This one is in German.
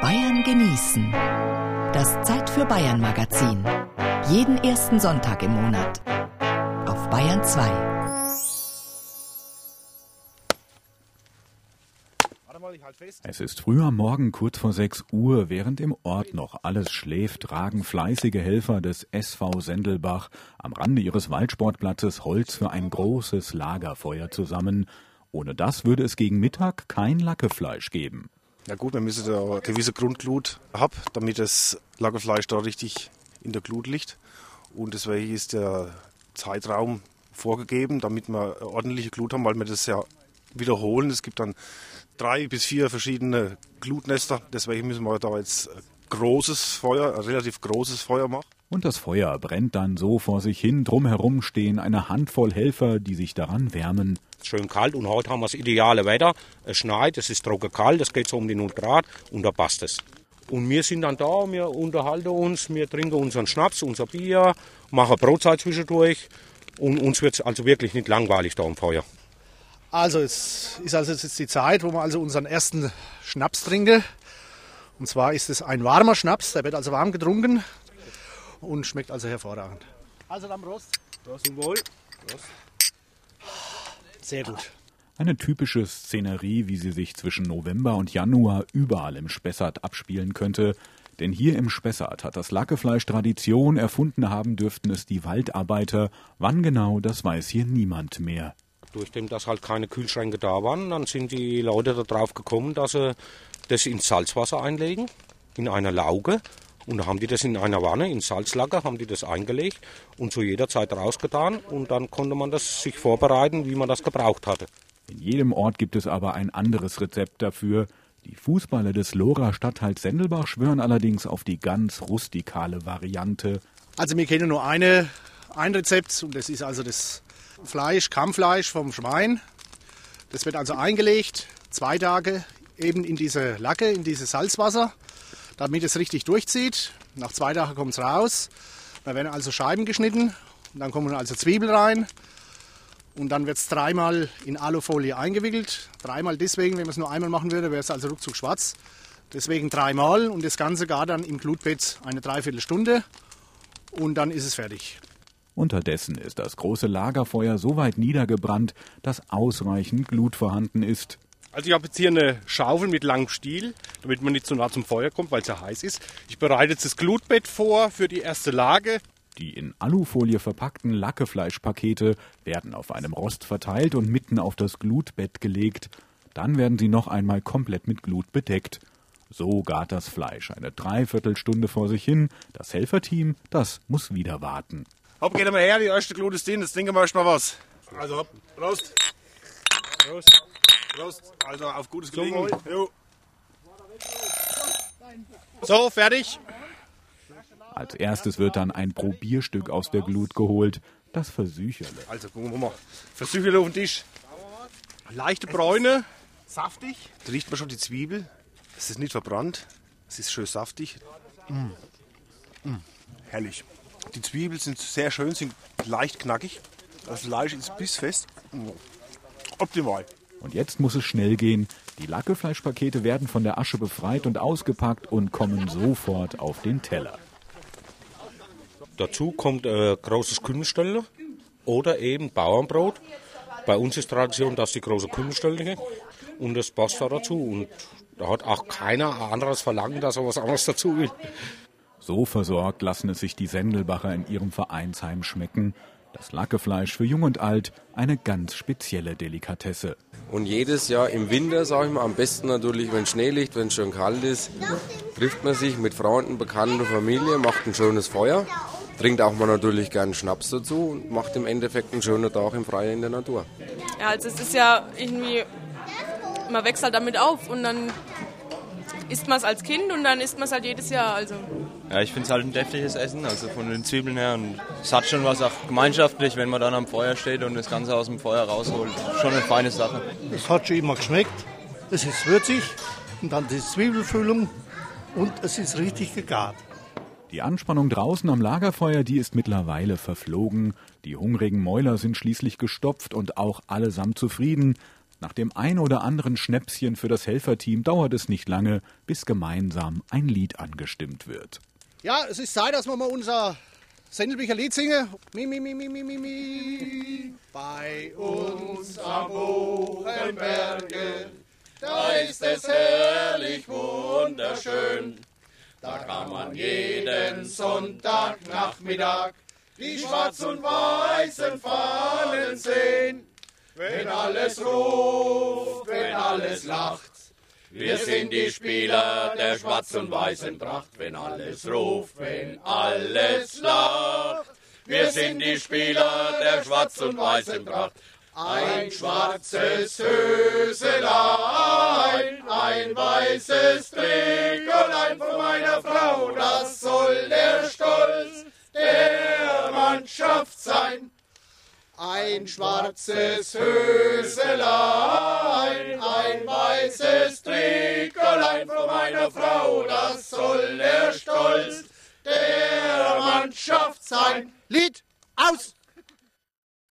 Bayern genießen. Das Zeit für Bayern Magazin. Jeden ersten Sonntag im Monat. Auf Bayern 2. Es ist früh am Morgen kurz vor 6 Uhr, während im Ort noch alles schläft, tragen fleißige Helfer des SV Sendelbach am Rande ihres Waldsportplatzes Holz für ein großes Lagerfeuer zusammen. Ohne das würde es gegen Mittag kein Lackefleisch geben. Ja gut, wir müssen da eine gewisse Grundglut haben, damit das Lagerfleisch da richtig in der Glut liegt. Und deswegen ist der Zeitraum vorgegeben, damit wir ordentliche Glut haben, weil wir das ja wiederholen. Es gibt dann drei bis vier verschiedene Glutnester. Deswegen müssen wir da jetzt großes Feuer, relativ großes Feuer machen. Und das Feuer brennt dann so vor sich hin. Drumherum stehen eine Handvoll Helfer, die sich daran wärmen. Schön kalt und heute haben wir das ideale Wetter. Es schneit, es ist trocken kalt, es geht so um die 0 Grad und da passt es. Und wir sind dann da, wir unterhalten uns, wir trinken unseren Schnaps, unser Bier, machen Brotzeit zwischendurch und uns wird es also wirklich nicht langweilig da am Feuer. Also es ist also jetzt die Zeit, wo wir also unseren ersten Schnaps trinken. Und zwar ist es ein warmer Schnaps, der wird also warm getrunken und schmeckt also hervorragend. Also dann Prost. Prost und Wohl. Prost. Sehr gut. Eine typische Szenerie, wie sie sich zwischen November und Januar überall im Spessart abspielen könnte. Denn hier im Spessart hat das Lackefleisch Tradition, erfunden haben dürften es die Waldarbeiter. Wann genau, das weiß hier niemand mehr. Durch dem, dass halt keine Kühlschränke da waren, dann sind die Leute darauf gekommen, dass sie das ins Salzwasser einlegen, in einer Lauge. Und da haben die das in einer Wanne, in Salzlager, haben die das eingelegt und zu jeder Zeit rausgetan. Und dann konnte man das sich vorbereiten, wie man das gebraucht hatte. In jedem Ort gibt es aber ein anderes Rezept dafür. Die Fußballer des Lora Stadtteils Sendelbach schwören allerdings auf die ganz rustikale Variante. Also wir kennen nur eine, ein Rezept und das ist also das Fleisch, Kammfleisch vom Schwein. Das wird also eingelegt, zwei Tage eben in diese Lacke, in dieses Salzwasser, damit es richtig durchzieht. Nach zwei Tagen kommt es raus. Da werden also Scheiben geschnitten und dann kommen also Zwiebeln rein. Und dann wird es dreimal in Alufolie eingewickelt. Dreimal deswegen, wenn man es nur einmal machen würde, wäre es also ruckzuck schwarz. Deswegen dreimal und das Ganze gar dann im Glutbett eine Dreiviertelstunde und dann ist es fertig. Unterdessen ist das große Lagerfeuer so weit niedergebrannt, dass ausreichend Glut vorhanden ist. Also ich habe jetzt hier eine Schaufel mit langem Stiel, damit man nicht so nah zum Feuer kommt, weil es ja heiß ist. Ich bereite jetzt das Glutbett vor für die erste Lage. Die in Alufolie verpackten Lackefleischpakete werden auf einem Rost verteilt und mitten auf das Glutbett gelegt. Dann werden sie noch einmal komplett mit Glut bedeckt. So gart das Fleisch eine Dreiviertelstunde vor sich hin. Das Helferteam, das muss wieder warten. Hopp, geht mal her, die erste Glut ist drin, jetzt trinken wir erstmal was. Also hopp, Prost. Prost. Prost. Also auf gutes Gelingen. Jo. So, fertig. Als erstes wird dann ein Probierstück aus der Glut geholt, das Versücherle. Also gucken wir mal. Versücherle auf den Tisch. Leichte Bräune, saftig. Da riecht man schon die Zwiebel. Es ist nicht verbrannt. Es ist schön saftig. Mm. Mm. Herrlich. Die Zwiebeln sind sehr schön, sind leicht knackig. Das Fleisch ist bissfest. Optimal. Und jetzt muss es schnell gehen. Die Lackefleischpakete werden von der Asche befreit und ausgepackt und kommen sofort auf den Teller. Dazu kommt äh, großes Kümmelstelle oder eben Bauernbrot. Bei uns ist Tradition, dass die große Kümmelstelle und das passt da dazu. Und da hat auch keiner anderes Verlangen, dass er was anderes dazu will. So versorgt lassen es sich die Sendelbacher in ihrem Vereinsheim schmecken. Das Lackefleisch für Jung und Alt eine ganz spezielle Delikatesse. Und jedes Jahr im Winter, sage ich mal, am besten natürlich, wenn Schnee liegt, wenn es schön kalt ist, trifft man sich mit Freunden, Bekannten, Familie, macht ein schönes Feuer, trinkt auch mal natürlich gern Schnaps dazu und macht im Endeffekt einen schönen Tag im Freien in der Natur. Ja, also es ist ja irgendwie, man wächst halt damit auf und dann isst man es als Kind und dann isst man es halt jedes Jahr. Also. Ja, ich finde es halt ein deftiges Essen, also von den Zwiebeln her. Und es hat schon was auch gemeinschaftlich, wenn man dann am Feuer steht und das Ganze aus dem Feuer rausholt. Schon eine feine Sache. Es hat schon immer geschmeckt. Es ist würzig und dann die Zwiebelfüllung und es ist richtig gegart. Die Anspannung draußen am Lagerfeuer, die ist mittlerweile verflogen. Die hungrigen Mäuler sind schließlich gestopft und auch allesamt zufrieden. Nach dem ein oder anderen Schnäpschen für das Helferteam dauert es nicht lange, bis gemeinsam ein Lied angestimmt wird. Ja, es ist Zeit, dass wir mal unser Sendelbicher Lied singen. Mi, mi, mi, mi, mi, mi, mi. Bei uns am Buchenberge, da ist es herrlich wunderschön. Da kann man jeden Sonntagnachmittag die schwarz und weißen Fahnen sehen. Wenn alles ruft, wenn alles lacht, wir sind die Spieler der schwarz und weißen Tracht. Wenn alles ruft, wenn alles lacht, wir sind die Spieler der schwarz und weißen Tracht. Ein schwarzes Höselein, ein weißes Trikolein von meiner Frau, das soll der Stolz der Mannschaft sein. Ein schwarzes Höselein, Meiner Frau, das soll der Stolz der Mannschaft sein. Lied!